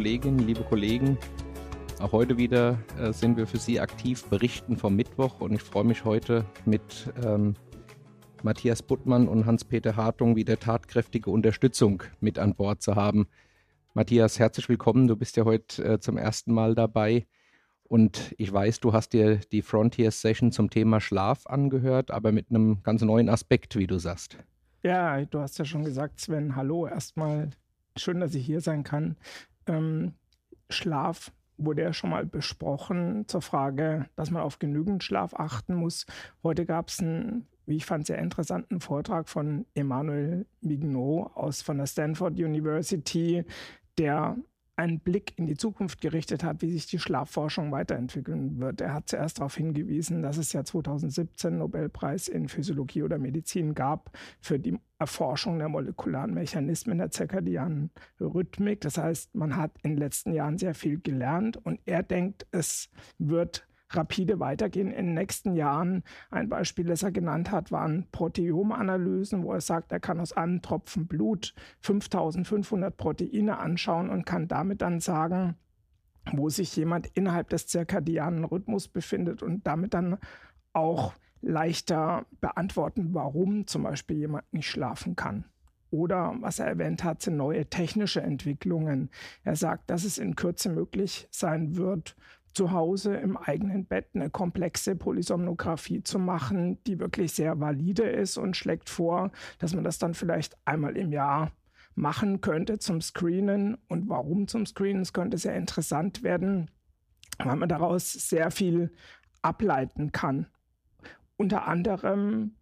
Kolleginnen, liebe Kollegen, auch heute wieder äh, sind wir für Sie aktiv berichten vom Mittwoch und ich freue mich heute mit ähm, Matthias Buttmann und Hans-Peter Hartung wieder tatkräftige Unterstützung mit an Bord zu haben. Matthias, herzlich willkommen. Du bist ja heute äh, zum ersten Mal dabei. Und ich weiß, du hast dir die Frontier Session zum Thema Schlaf angehört, aber mit einem ganz neuen Aspekt, wie du sagst. Ja, du hast ja schon gesagt, Sven, hallo. Erstmal schön, dass ich hier sein kann. Ähm, Schlaf wurde ja schon mal besprochen zur Frage, dass man auf genügend Schlaf achten muss. Heute gab es einen, wie ich fand, sehr interessanten Vortrag von Emmanuel Mignot aus von der Stanford University, der einen Blick in die Zukunft gerichtet hat, wie sich die Schlafforschung weiterentwickeln wird. Er hat zuerst darauf hingewiesen, dass es ja 2017 Nobelpreis in Physiologie oder Medizin gab für die Erforschung der molekularen Mechanismen der zirkadianen Rhythmik. Das heißt, man hat in den letzten Jahren sehr viel gelernt und er denkt, es wird rapide weitergehen in den nächsten Jahren. Ein Beispiel, das er genannt hat, waren Proteomanalysen, wo er sagt, er kann aus einem Tropfen Blut 5500 Proteine anschauen und kann damit dann sagen, wo sich jemand innerhalb des zirkadianen Rhythmus befindet und damit dann auch leichter beantworten, warum zum Beispiel jemand nicht schlafen kann. Oder was er erwähnt hat, sind neue technische Entwicklungen. Er sagt, dass es in Kürze möglich sein wird, zu Hause im eigenen Bett eine komplexe Polysomnographie zu machen, die wirklich sehr valide ist und schlägt vor, dass man das dann vielleicht einmal im Jahr machen könnte zum Screenen. Und warum zum Screenen? Es könnte sehr interessant werden, weil man daraus sehr viel ableiten kann. Unter anderem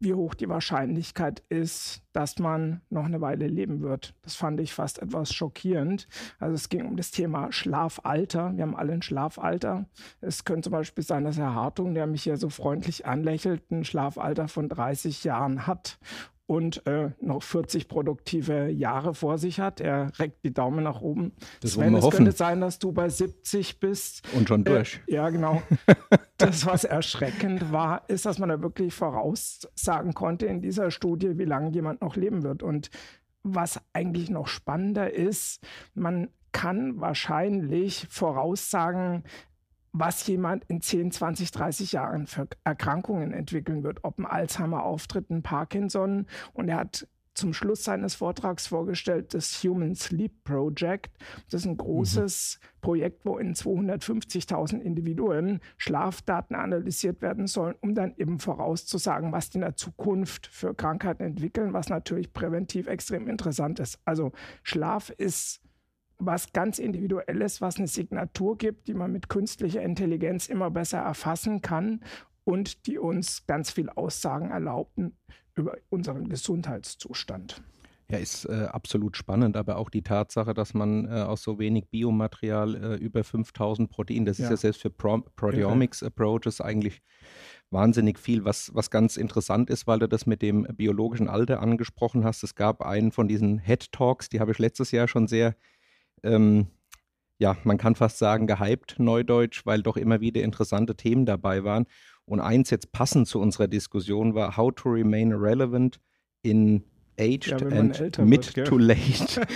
wie hoch die Wahrscheinlichkeit ist, dass man noch eine Weile leben wird. Das fand ich fast etwas schockierend. Also es ging um das Thema Schlafalter. Wir haben alle ein Schlafalter. Es könnte zum Beispiel sein, dass Herr Hartung, der mich hier so freundlich anlächelt, ein Schlafalter von 30 Jahren hat und äh, noch 40 produktive Jahre vor sich hat. Er reckt die Daumen nach oben. Das Sven, es könnte sein, dass du bei 70 bist. Und schon durch. Äh, ja, genau. das, was erschreckend war, ist, dass man da wirklich voraussagen konnte in dieser Studie, wie lange jemand noch leben wird. Und was eigentlich noch spannender ist, man kann wahrscheinlich voraussagen, was jemand in 10, 20, 30 Jahren für Erkrankungen entwickeln wird, ob ein Alzheimer auftritt, ein Parkinson. Und er hat zum Schluss seines Vortrags vorgestellt, das Human Sleep Project. Das ist ein großes mhm. Projekt, wo in 250.000 Individuen Schlafdaten analysiert werden sollen, um dann eben vorauszusagen, was die in der Zukunft für Krankheiten entwickeln, was natürlich präventiv extrem interessant ist. Also Schlaf ist was ganz Individuelles, was eine Signatur gibt, die man mit künstlicher Intelligenz immer besser erfassen kann und die uns ganz viel Aussagen erlaubten über unseren Gesundheitszustand. Ja, ist äh, absolut spannend, aber auch die Tatsache, dass man äh, aus so wenig Biomaterial äh, über 5000 Proteine, das ja. ist ja selbst für Pro Proteomics Approaches eigentlich wahnsinnig viel, was, was ganz interessant ist, weil du das mit dem biologischen Alter angesprochen hast. Es gab einen von diesen Head Talks, die habe ich letztes Jahr schon sehr ähm, ja, man kann fast sagen, gehypt, Neudeutsch, weil doch immer wieder interessante Themen dabei waren. Und eins jetzt passend zu unserer Diskussion war How to Remain Relevant in Aged ja, and Mid wird, to Late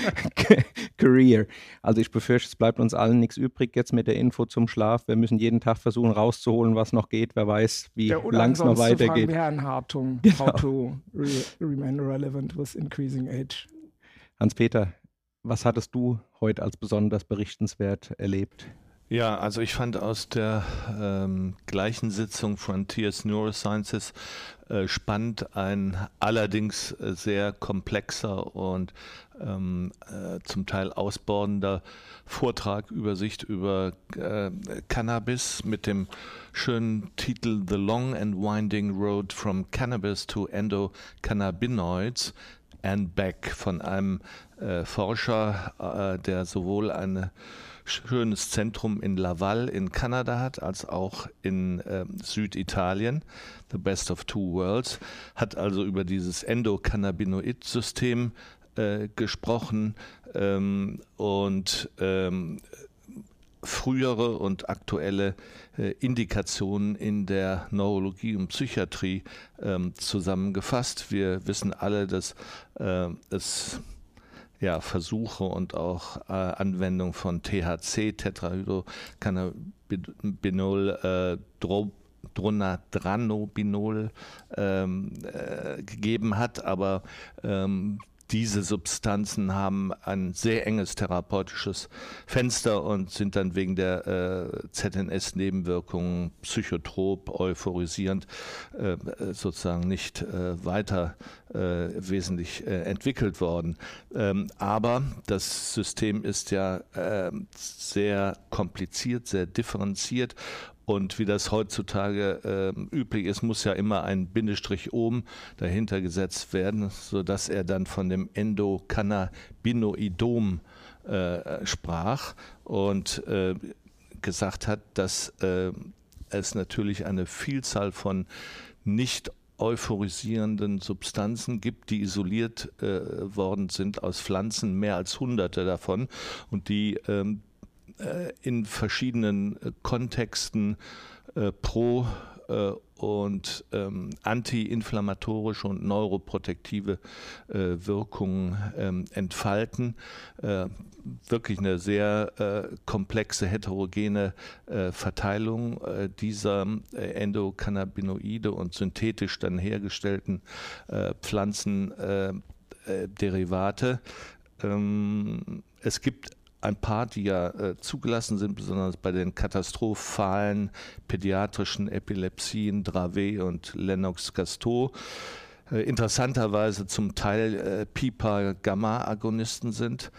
Career. Also ich befürchte, es bleibt uns allen nichts übrig jetzt mit der Info zum Schlaf. Wir müssen jeden Tag versuchen rauszuholen, was noch geht. Wer weiß, wie lang es noch weitergeht. Herrn Hartung, genau. How to re remain relevant with increasing age. Hans-Peter, was hattest du heute als besonders berichtenswert erlebt? Ja, also ich fand aus der ähm, gleichen Sitzung Frontiers Neurosciences äh, spannend ein allerdings äh, sehr komplexer und ähm, äh, zum Teil ausbordender Vortrag, Übersicht über äh, Cannabis mit dem schönen Titel The Long and Winding Road from Cannabis to Endocannabinoids and Beck von einem äh, Forscher, äh, der sowohl ein schönes Zentrum in Laval in Kanada hat, als auch in äh, Süditalien, The Best of Two Worlds, hat also über dieses Endokannabinoid-System äh, gesprochen ähm, und ähm, frühere und aktuelle äh, Indikationen in der Neurologie und Psychiatrie ähm, zusammengefasst. Wir wissen alle, dass äh, es ja, Versuche und auch äh, Anwendung von THC, Tetrahydrocannabinol, äh, Dronadranobinol ähm, äh, gegeben hat, aber ähm, diese Substanzen haben ein sehr enges therapeutisches Fenster und sind dann wegen der äh, ZNS-Nebenwirkungen psychotrop, euphorisierend äh, sozusagen nicht äh, weiter äh, wesentlich äh, entwickelt worden. Ähm, aber das System ist ja sehr kompliziert, sehr differenziert und wie das heutzutage äh, üblich ist, muss ja immer ein Bindestrich oben dahinter gesetzt werden, sodass er dann von dem Endokannabinoidom äh, sprach und äh, gesagt hat, dass äh, es natürlich eine Vielzahl von nicht euphorisierenden Substanzen gibt, die isoliert äh, worden sind aus Pflanzen, mehr als hunderte davon und die ähm, äh, in verschiedenen äh, Kontexten äh, pro und ähm, antiinflammatorische und neuroprotektive äh, Wirkungen ähm, entfalten. Äh, wirklich eine sehr äh, komplexe, heterogene Verteilung dieser Endokannabinoide und synthetisch dann hergestellten Pflanzenderivate. Ähm, es gibt ein paar, die ja äh, zugelassen sind, besonders bei den katastrophalen pädiatrischen Epilepsien, Dravet und Lennox-Gastaut, äh, interessanterweise zum Teil äh, Pipa-Gamma-Agonisten sind.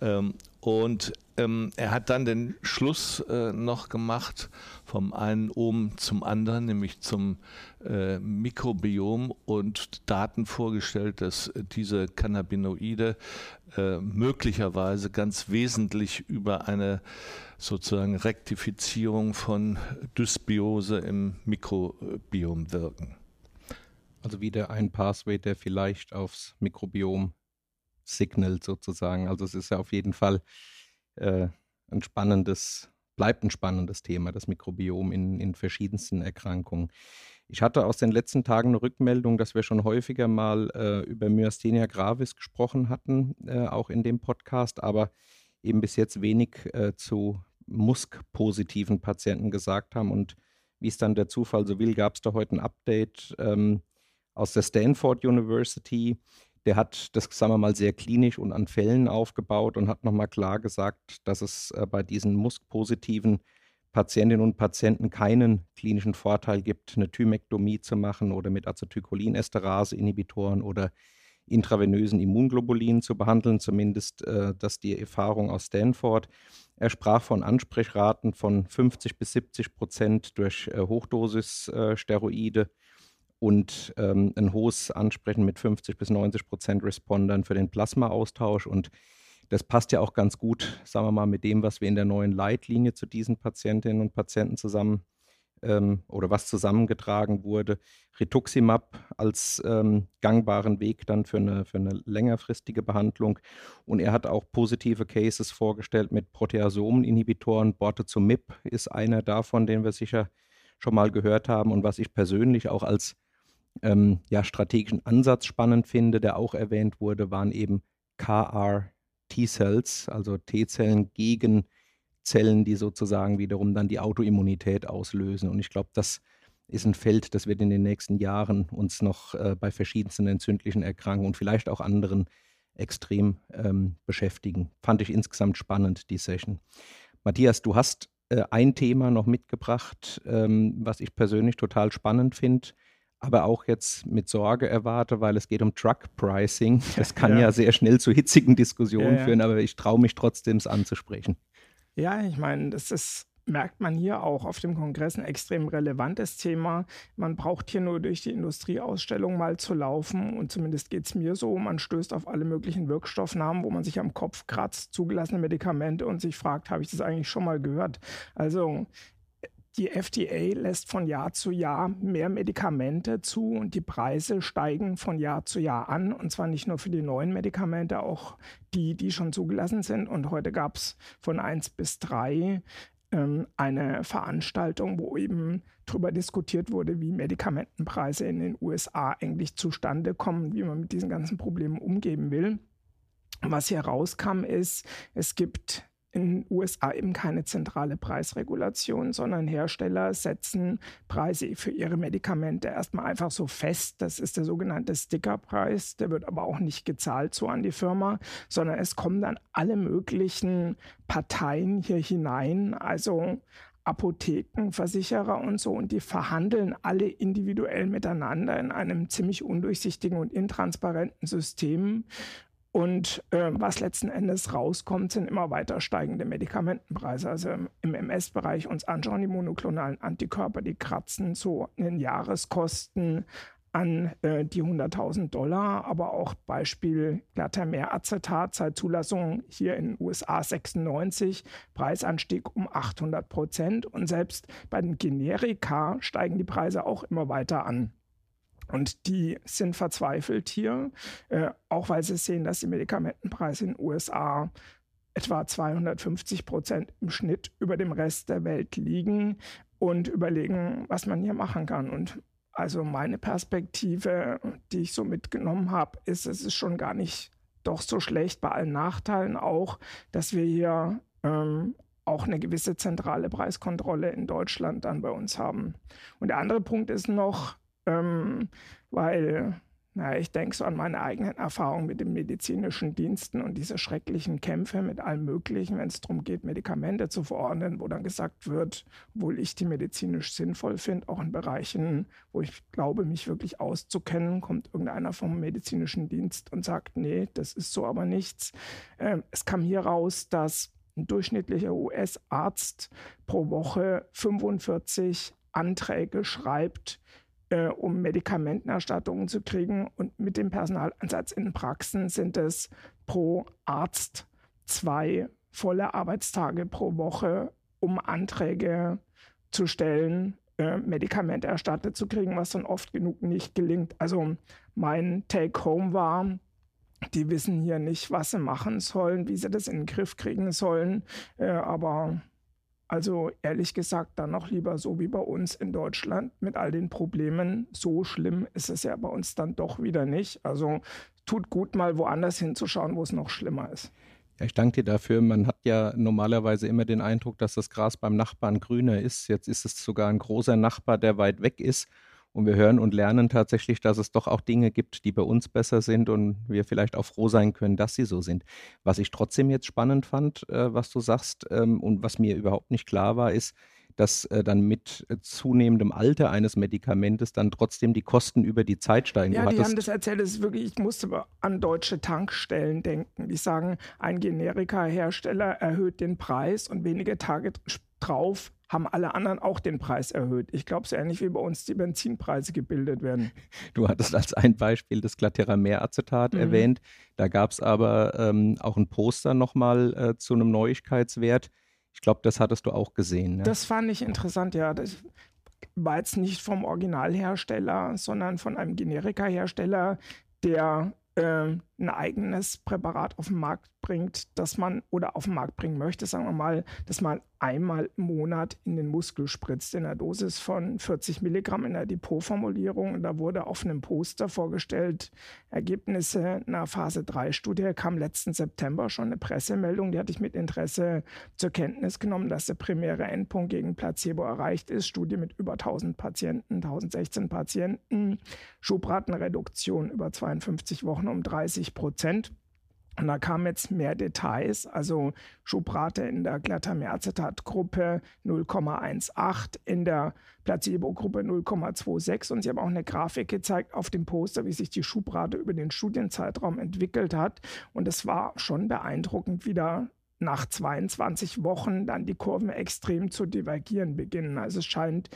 Ähm, und ähm, er hat dann den Schluss äh, noch gemacht vom einen oben zum anderen, nämlich zum äh, Mikrobiom und Daten vorgestellt, dass diese Cannabinoide äh, möglicherweise ganz wesentlich über eine sozusagen Rektifizierung von Dysbiose im Mikrobiom wirken. Also wieder ein Pathway, der vielleicht aufs Mikrobiom signalt sozusagen. Also es ist ja auf jeden Fall äh, ein spannendes, bleibt ein spannendes Thema, das Mikrobiom in, in verschiedensten Erkrankungen. Ich hatte aus den letzten Tagen eine Rückmeldung, dass wir schon häufiger mal äh, über Myasthenia gravis gesprochen hatten, äh, auch in dem Podcast, aber eben bis jetzt wenig äh, zu Musk-positiven Patienten gesagt haben. Und wie es dann der Zufall so will, gab es da heute ein Update ähm, aus der Stanford University. Der hat das, sagen wir mal, sehr klinisch und an Fällen aufgebaut und hat nochmal klar gesagt, dass es äh, bei diesen Musk-positiven Patientinnen und Patienten keinen klinischen Vorteil gibt, eine Thymektomie zu machen oder mit Acetylcholinesterase-Inhibitoren oder intravenösen Immunglobulinen zu behandeln, zumindest äh, das die Erfahrung aus Stanford. Er sprach von Ansprechraten von 50 bis 70 Prozent durch äh, Hochdosis-Steroide äh, und ähm, ein hohes Ansprechen mit 50 bis 90 Prozent Respondern für den Plasma-Austausch und das passt ja auch ganz gut, sagen wir mal, mit dem, was wir in der neuen Leitlinie zu diesen Patientinnen und Patienten zusammen ähm, oder was zusammengetragen wurde. Rituximab als ähm, gangbaren Weg dann für eine, für eine längerfristige Behandlung. Und er hat auch positive Cases vorgestellt mit Proteasomen-Inhibitoren. Bortezomib ist einer davon, den wir sicher schon mal gehört haben und was ich persönlich auch als ähm, ja, strategischen Ansatz spannend finde, der auch erwähnt wurde, waren eben KR T-Cells, also T-Zellen gegen Zellen, die sozusagen wiederum dann die Autoimmunität auslösen. Und ich glaube, das ist ein Feld, das wird in den nächsten Jahren uns noch äh, bei verschiedensten entzündlichen Erkrankungen und vielleicht auch anderen extrem ähm, beschäftigen. Fand ich insgesamt spannend, die Session. Matthias, du hast äh, ein Thema noch mitgebracht, ähm, was ich persönlich total spannend finde aber auch jetzt mit Sorge erwarte, weil es geht um Truck Pricing. Das kann ja, ja sehr schnell zu hitzigen Diskussionen ja, ja. führen, aber ich traue mich trotzdem, es anzusprechen. Ja, ich meine, das ist merkt man hier auch auf dem Kongress ein extrem relevantes Thema. Man braucht hier nur durch die Industrieausstellung mal zu laufen und zumindest geht es mir so, man stößt auf alle möglichen Wirkstoffnamen, wo man sich am Kopf kratzt, zugelassene Medikamente und sich fragt, habe ich das eigentlich schon mal gehört? Also die FDA lässt von Jahr zu Jahr mehr Medikamente zu und die Preise steigen von Jahr zu Jahr an. Und zwar nicht nur für die neuen Medikamente, auch die, die schon zugelassen sind. Und heute gab es von 1 bis 3 ähm, eine Veranstaltung, wo eben darüber diskutiert wurde, wie Medikamentenpreise in den USA eigentlich zustande kommen, wie man mit diesen ganzen Problemen umgehen will. Was hier rauskam, ist, es gibt in den USA eben keine zentrale Preisregulation, sondern Hersteller setzen Preise für ihre Medikamente erstmal einfach so fest. Das ist der sogenannte Stickerpreis. Der wird aber auch nicht gezahlt so an die Firma, sondern es kommen dann alle möglichen Parteien hier hinein. Also Apotheken, Versicherer und so, und die verhandeln alle individuell miteinander in einem ziemlich undurchsichtigen und intransparenten System. Und äh, was letzten Endes rauskommt, sind immer weiter steigende Medikamentenpreise. Also im, MS-Bereich uns anschauen, die monoklonalen Antikörper, die kratzen so in den Jahreskosten an äh, die 100.000 Dollar, aber auch Beispiel Glatamer-Acetat seit Zulassung hier in den USA 96, Preisanstieg um 800 Prozent und selbst bei den Generika steigen die Preise auch immer weiter an. Und die sind verzweifelt hier, äh, auch weil sie sehen, dass die Medikamentenpreise in den USA etwa 250 Prozent im Schnitt über dem Rest der Welt liegen und überlegen, was man hier machen kann. Und also meine Perspektive, die ich so mitgenommen habe, ist, es ist schon gar nicht doch so schlecht bei allen Nachteilen auch, dass wir hier ähm, auch eine gewisse zentrale Preiskontrolle in Deutschland dann bei uns haben. Und der andere Punkt ist noch, ähm, weil na, ich denke so an meine eigenen Erfahrungen mit den medizinischen Diensten und diese schrecklichen Kämpfe mit allem Möglichen, wenn es darum geht, Medikamente zu verordnen, wo dann gesagt wird, obwohl ich die medizinisch sinnvoll finde, auch in Bereichen, wo ich glaube, mich wirklich auszukennen, kommt irgendeiner vom medizinischen Dienst und sagt, nee, das ist so aber nichts. Ähm, es kam hier raus, dass ein durchschnittlicher US-Arzt pro Woche 45 Anträge schreibt, äh, um Medikamentenerstattungen zu kriegen. Und mit dem Personalansatz in Praxen sind es pro Arzt zwei volle Arbeitstage pro Woche, um Anträge zu stellen, äh, Medikamente erstattet zu kriegen, was dann oft genug nicht gelingt. Also mein Take-Home war, die wissen hier nicht, was sie machen sollen, wie sie das in den Griff kriegen sollen, äh, aber also ehrlich gesagt, dann noch lieber so wie bei uns in Deutschland mit all den Problemen. So schlimm ist es ja bei uns dann doch wieder nicht. Also tut gut mal woanders hinzuschauen, wo es noch schlimmer ist. Ja, ich danke dir dafür. Man hat ja normalerweise immer den Eindruck, dass das Gras beim Nachbarn grüner ist. Jetzt ist es sogar ein großer Nachbar, der weit weg ist. Und wir hören und lernen tatsächlich, dass es doch auch Dinge gibt, die bei uns besser sind und wir vielleicht auch froh sein können, dass sie so sind. Was ich trotzdem jetzt spannend fand, äh, was du sagst ähm, und was mir überhaupt nicht klar war, ist, dass äh, dann mit äh, zunehmendem Alter eines Medikamentes dann trotzdem die Kosten über die Zeit steigen. Ja, die haben das erzählt, das ist wirklich, ich musste an deutsche Tankstellen denken. Die sagen, ein Generika-Hersteller erhöht den Preis und wenige Tage drauf haben alle anderen auch den Preis erhöht. Ich glaube, es ist ähnlich wie bei uns die Benzinpreise gebildet werden. Du hattest als ein Beispiel das Glateramer-Acetat mhm. erwähnt. Da gab es aber ähm, auch ein Poster nochmal äh, zu einem Neuigkeitswert. Ich glaube, das hattest du auch gesehen. Ne? Das fand ich interessant, ja. Das war jetzt nicht vom Originalhersteller, sondern von einem Generika-Hersteller, der äh, ein eigenes Präparat auf den Markt bringt, das man oder auf den Markt bringen möchte, sagen wir mal, dass man einmal im Monat in den Muskel spritzt, in einer Dosis von 40 Milligramm in der Depotformulierung. Und da wurde auf einem Poster vorgestellt, Ergebnisse einer Phase-3-Studie, kam letzten September schon eine Pressemeldung, die hatte ich mit Interesse zur Kenntnis genommen, dass der primäre Endpunkt gegen Placebo erreicht ist. Studie mit über 1000 Patienten, 1016 Patienten, Schubratenreduktion über 52 Wochen um 30 Prozent. Und da kamen jetzt mehr Details, also Schubrate in der Glatamer-Acetat-Gruppe 0,18, in der Placebo-Gruppe 0,26 und sie haben auch eine Grafik gezeigt auf dem Poster, wie sich die Schubrate über den Studienzeitraum entwickelt hat und es war schon beeindruckend, wie da nach 22 Wochen dann die Kurven extrem zu divergieren beginnen. Also es scheint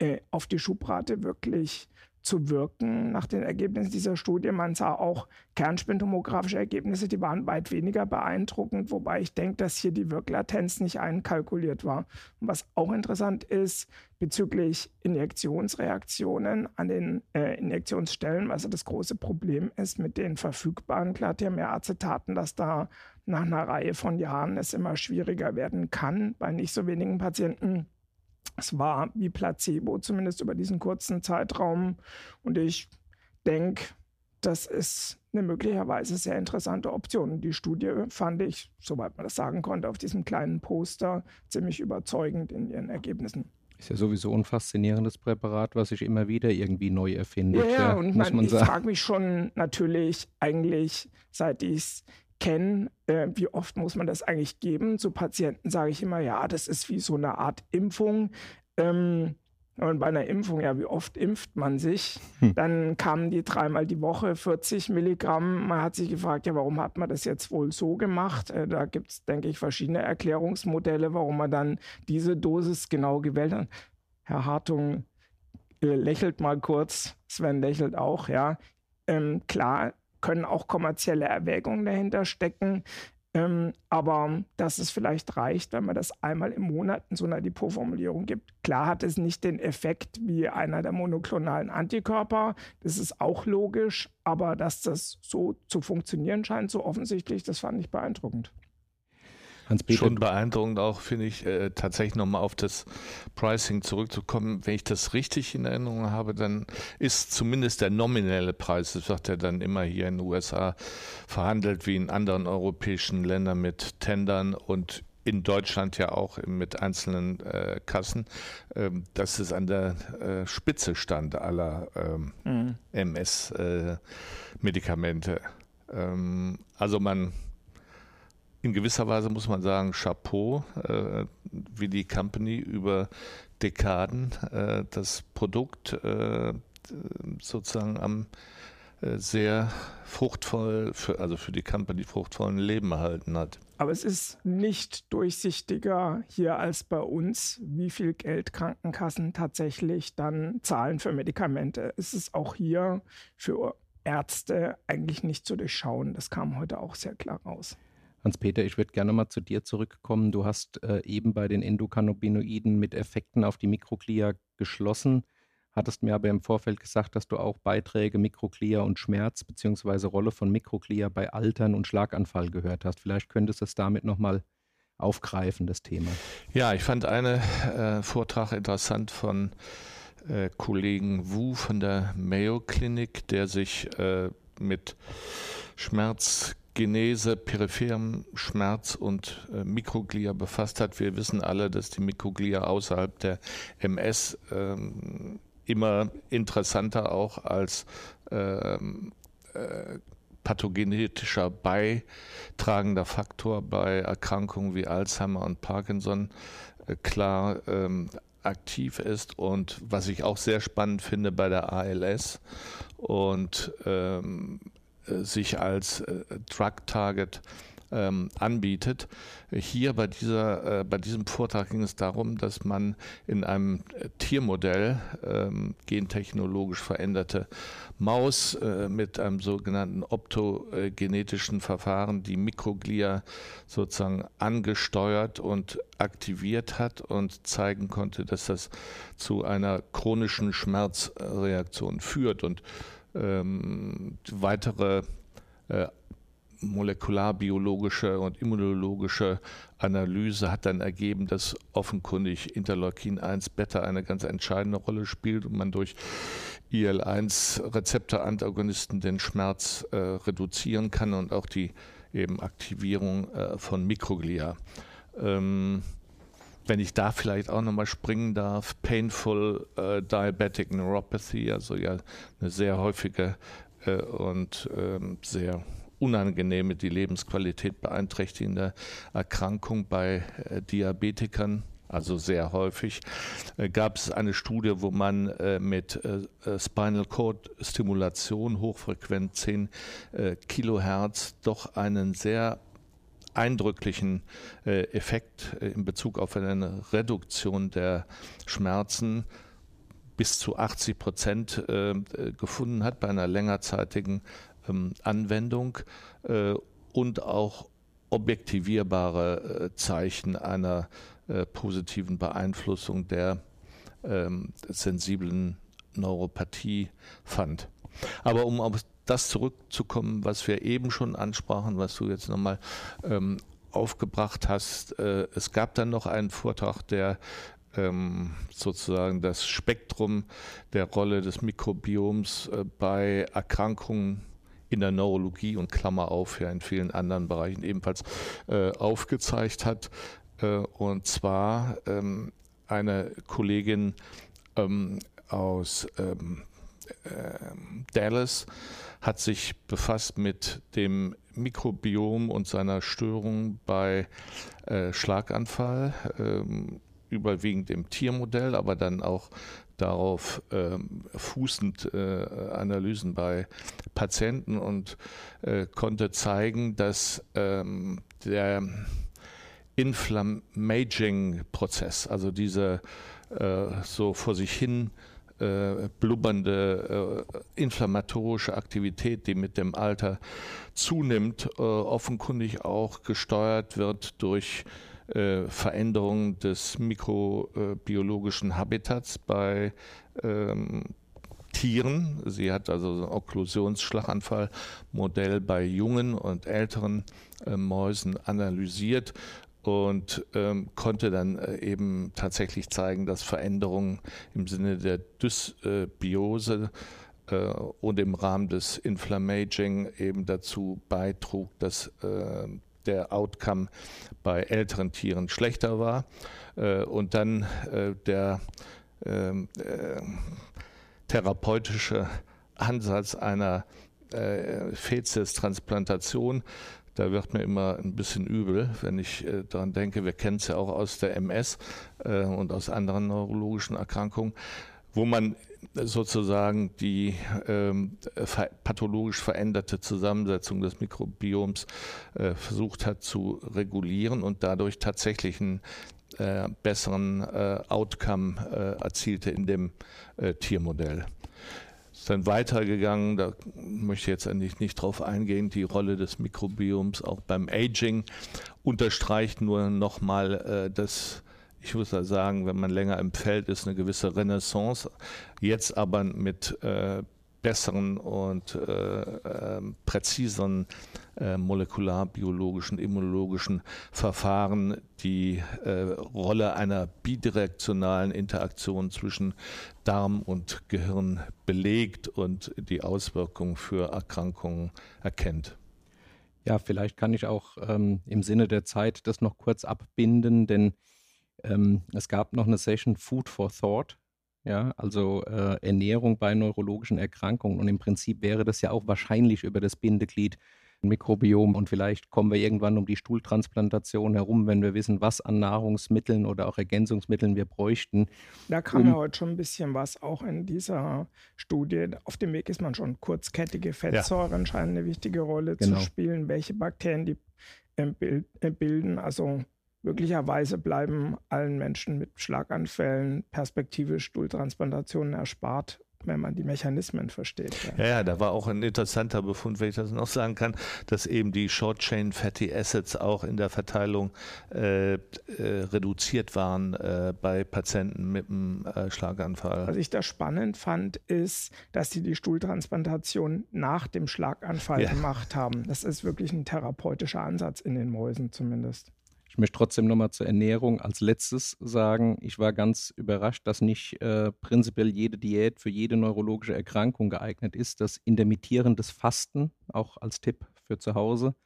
äh, auf die Schubrate wirklich zu wirken nach den Ergebnissen dieser Studie. Man sah auch kernspintomografische Ergebnisse, die waren weit weniger beeindruckend, wobei ich denke, dass hier die Wirklatenz nicht einkalkuliert war. Und was auch interessant ist, bezüglich Injektionsreaktionen an den äh, Injektionsstellen, was ja das große Problem ist mit den verfügbaren Acetaten, dass da nach einer Reihe von Jahren es immer schwieriger werden kann bei nicht so wenigen Patienten es war wie Placebo, zumindest über diesen kurzen Zeitraum. Und ich denke, das ist eine möglicherweise sehr interessante Option. Die Studie fand ich, soweit man das sagen konnte, auf diesem kleinen Poster ziemlich überzeugend in ihren Ergebnissen. Ist ja sowieso ein faszinierendes Präparat, was sich immer wieder irgendwie neu erfindet. Ja, ja, und muss man, ich frage mich schon natürlich eigentlich, seit ich es kenne, äh, wie oft muss man das eigentlich geben? Zu Patienten sage ich immer, ja, das ist wie so eine Art Impfung. Ähm, und bei einer Impfung, ja, wie oft impft man sich? Hm. Dann kamen die dreimal die Woche, 40 Milligramm. Man hat sich gefragt, ja, warum hat man das jetzt wohl so gemacht? Äh, da gibt es, denke ich, verschiedene Erklärungsmodelle, warum man dann diese Dosis genau gewählt hat. Herr Hartung äh, lächelt mal kurz, Sven lächelt auch, ja. Ähm, klar können auch kommerzielle Erwägungen dahinter stecken. Ähm, aber dass es vielleicht reicht, wenn man das einmal im Monat in so einer Depotformulierung gibt. Klar hat es nicht den Effekt wie einer der monoklonalen Antikörper, das ist auch logisch, aber dass das so zu funktionieren scheint, so offensichtlich, das fand ich beeindruckend. Hans-Peter. Schon beeindruckend auch, finde ich, äh, tatsächlich nochmal auf das Pricing zurückzukommen. Wenn ich das richtig in Erinnerung habe, dann ist zumindest der nominelle Preis, das wird ja dann immer hier in den USA verhandelt wie in anderen europäischen Ländern mit Tendern und in Deutschland ja auch mit einzelnen äh, Kassen, ähm, dass es an der äh, Spitze stand aller ähm, mhm. MS-Medikamente. Äh, ähm, also man in gewisser Weise muss man sagen, Chapeau, äh, wie die Company über Dekaden äh, das Produkt äh, sozusagen am äh, sehr fruchtvoll, für, also für die Company fruchtvollen Leben erhalten hat. Aber es ist nicht durchsichtiger hier als bei uns, wie viel Geld Krankenkassen tatsächlich dann zahlen für Medikamente. Es ist auch hier für Ärzte eigentlich nicht zu durchschauen. Das kam heute auch sehr klar raus. Hans-Peter, ich würde gerne mal zu dir zurückkommen. Du hast äh, eben bei den Endokannabinoiden mit Effekten auf die Mikroglia geschlossen, hattest mir aber im Vorfeld gesagt, dass du auch Beiträge Mikroglia und Schmerz bzw. Rolle von Mikroglia bei Altern und Schlaganfall gehört hast. Vielleicht könntest du es damit nochmal aufgreifen, das Thema. Ja, ich fand einen äh, Vortrag interessant von äh, Kollegen Wu von der Mayo Clinic, der sich äh, mit Schmerz Genese, peripherem Schmerz und äh, Mikroglia befasst hat. Wir wissen alle, dass die Mikroglia außerhalb der MS ähm, immer interessanter auch als ähm, äh, pathogenetischer beitragender Faktor bei Erkrankungen wie Alzheimer und Parkinson äh, klar ähm, aktiv ist und was ich auch sehr spannend finde bei der ALS und ähm, äh, sich als äh, Drug Target ähm, anbietet. Hier bei, dieser, äh, bei diesem Vortrag ging es darum, dass man in einem äh, Tiermodell ähm, gentechnologisch veränderte Maus äh, mit einem sogenannten optogenetischen Verfahren die Mikroglia sozusagen angesteuert und aktiviert hat und zeigen konnte, dass das zu einer chronischen Schmerzreaktion führt. Und ähm, weitere äh, molekularbiologische und immunologische Analyse hat dann ergeben, dass offenkundig Interleukin 1 Beta eine ganz entscheidende Rolle spielt und man durch IL-1-Rezeptorantagonisten den Schmerz äh, reduzieren kann und auch die eben Aktivierung äh, von Mikroglia. Ähm, wenn ich da vielleicht auch nochmal springen darf, Painful äh, Diabetic Neuropathy, also ja eine sehr häufige äh, und ähm, sehr unangenehme, die Lebensqualität beeinträchtigende Erkrankung bei äh, Diabetikern also sehr häufig, äh, gab es eine Studie, wo man äh, mit äh, Spinal Cord Stimulation hochfrequent 10 äh, Kilohertz doch einen sehr eindrücklichen äh, Effekt äh, in Bezug auf eine Reduktion der Schmerzen bis zu 80 Prozent äh, gefunden hat bei einer längerzeitigen ähm, Anwendung und auch objektivierbare Zeichen einer positiven Beeinflussung der ähm, sensiblen Neuropathie fand. Aber um auf das zurückzukommen, was wir eben schon ansprachen, was du jetzt nochmal ähm, aufgebracht hast. Äh, es gab dann noch einen Vortrag, der ähm, sozusagen das Spektrum der Rolle des Mikrobioms äh, bei Erkrankungen in der Neurologie und Klammer auf, ja in vielen anderen Bereichen ebenfalls äh, aufgezeigt hat. Äh, und zwar ähm, eine Kollegin ähm, aus ähm, äh, Dallas hat sich befasst mit dem Mikrobiom und seiner Störung bei äh, Schlaganfall, ähm, überwiegend im Tiermodell, aber dann auch darauf ähm, fußend äh, Analysen bei Patienten und äh, konnte zeigen, dass ähm, der Inflammaging-Prozess, also diese so vor sich hin äh, blubbernde äh, inflammatorische Aktivität, die mit dem Alter zunimmt, äh, offenkundig auch gesteuert wird durch äh, Veränderungen des mikrobiologischen Habitats bei ähm, Tieren. Sie hat also ein Okklusionsschlaganfallmodell bei jungen und älteren äh, Mäusen analysiert und ähm, konnte dann äh, eben tatsächlich zeigen, dass Veränderungen im Sinne der Dysbiose äh, und im Rahmen des Inflammaging eben dazu beitrug, dass äh, der Outcome bei älteren Tieren schlechter war. Äh, und dann äh, der ähm, äh, therapeutische Ansatz einer äh, Fezes-Transplantation da wird mir immer ein bisschen übel, wenn ich äh, daran denke, wir kennen es ja auch aus der MS äh, und aus anderen neurologischen Erkrankungen, wo man sozusagen die ähm, pathologisch veränderte Zusammensetzung des Mikrobioms äh, versucht hat zu regulieren und dadurch tatsächlich einen äh, besseren äh, Outcome äh, erzielte in dem äh, Tiermodell ist dann weitergegangen, da möchte ich jetzt eigentlich nicht drauf eingehen, die Rolle des Mikrobioms auch beim Aging unterstreicht nur nochmal äh, das, ich muss da sagen, wenn man länger im Feld ist, eine gewisse Renaissance, jetzt aber mit äh, besseren und äh, äh, präziseren äh, molekularbiologischen, immunologischen Verfahren die äh, Rolle einer bidirektionalen Interaktion zwischen Darm und Gehirn belegt und die Auswirkungen für Erkrankungen erkennt. Ja, vielleicht kann ich auch ähm, im Sinne der Zeit das noch kurz abbinden, denn ähm, es gab noch eine Session Food for Thought ja, also äh, Ernährung bei neurologischen Erkrankungen. Und im Prinzip wäre das ja auch wahrscheinlich über das Bindeglied Mikrobiom und vielleicht kommen wir irgendwann um die Stuhltransplantation herum, wenn wir wissen, was an Nahrungsmitteln oder auch Ergänzungsmitteln wir bräuchten. Da kam um, ja heute schon ein bisschen was auch in dieser Studie. Auf dem Weg ist man schon. Kurzkettige Fettsäuren ja. scheinen eine wichtige Rolle genau. zu spielen. Welche Bakterien die bilden, also Möglicherweise bleiben allen Menschen mit Schlaganfällen perspektivisch Stuhltransplantationen erspart, wenn man die Mechanismen versteht. Ja. ja. da war auch ein interessanter Befund, wenn ich das noch sagen kann, dass eben die Short Chain Fatty Acids auch in der Verteilung äh, äh, reduziert waren äh, bei Patienten mit einem äh, Schlaganfall. Was ich da spannend fand, ist, dass sie die Stuhltransplantation nach dem Schlaganfall ja. gemacht haben. Das ist wirklich ein therapeutischer Ansatz in den Mäusen zumindest. Ich möchte trotzdem nochmal zur Ernährung als letztes sagen, ich war ganz überrascht, dass nicht äh, prinzipiell jede Diät für jede neurologische Erkrankung geeignet ist. Das intermittierendes Fasten, auch als Tipp für zu Hause,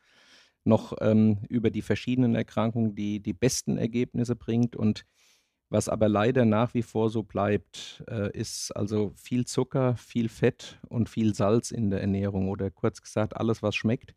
noch ähm, über die verschiedenen Erkrankungen die, die besten Ergebnisse bringt. Und was aber leider nach wie vor so bleibt, äh, ist also viel Zucker, viel Fett und viel Salz in der Ernährung oder kurz gesagt alles, was schmeckt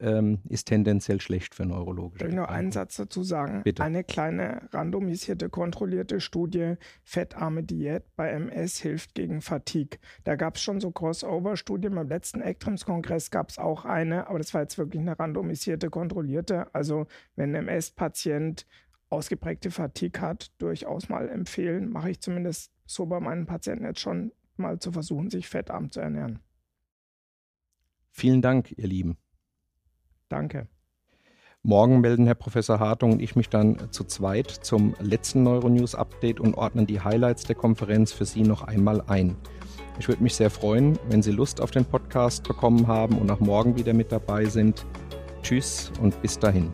ähm, ist tendenziell schlecht für neurologische ich noch einen Satz dazu sagen? Bitte. Eine kleine randomisierte, kontrollierte Studie, fettarme Diät bei MS hilft gegen Fatigue. Da gab es schon so Crossover-Studien. Beim letzten ECTRIMS-Kongress gab es auch eine, aber das war jetzt wirklich eine randomisierte, kontrollierte. Also wenn ein MS-Patient ausgeprägte Fatigue hat, durchaus mal empfehlen. Mache ich zumindest so bei meinen Patienten jetzt schon mal zu versuchen, sich fettarm zu ernähren. Vielen Dank, ihr Lieben. Danke. Morgen melden Herr Professor Hartung und ich mich dann zu zweit zum letzten Neuronews-Update und ordnen die Highlights der Konferenz für Sie noch einmal ein. Ich würde mich sehr freuen, wenn Sie Lust auf den Podcast bekommen haben und auch morgen wieder mit dabei sind. Tschüss und bis dahin.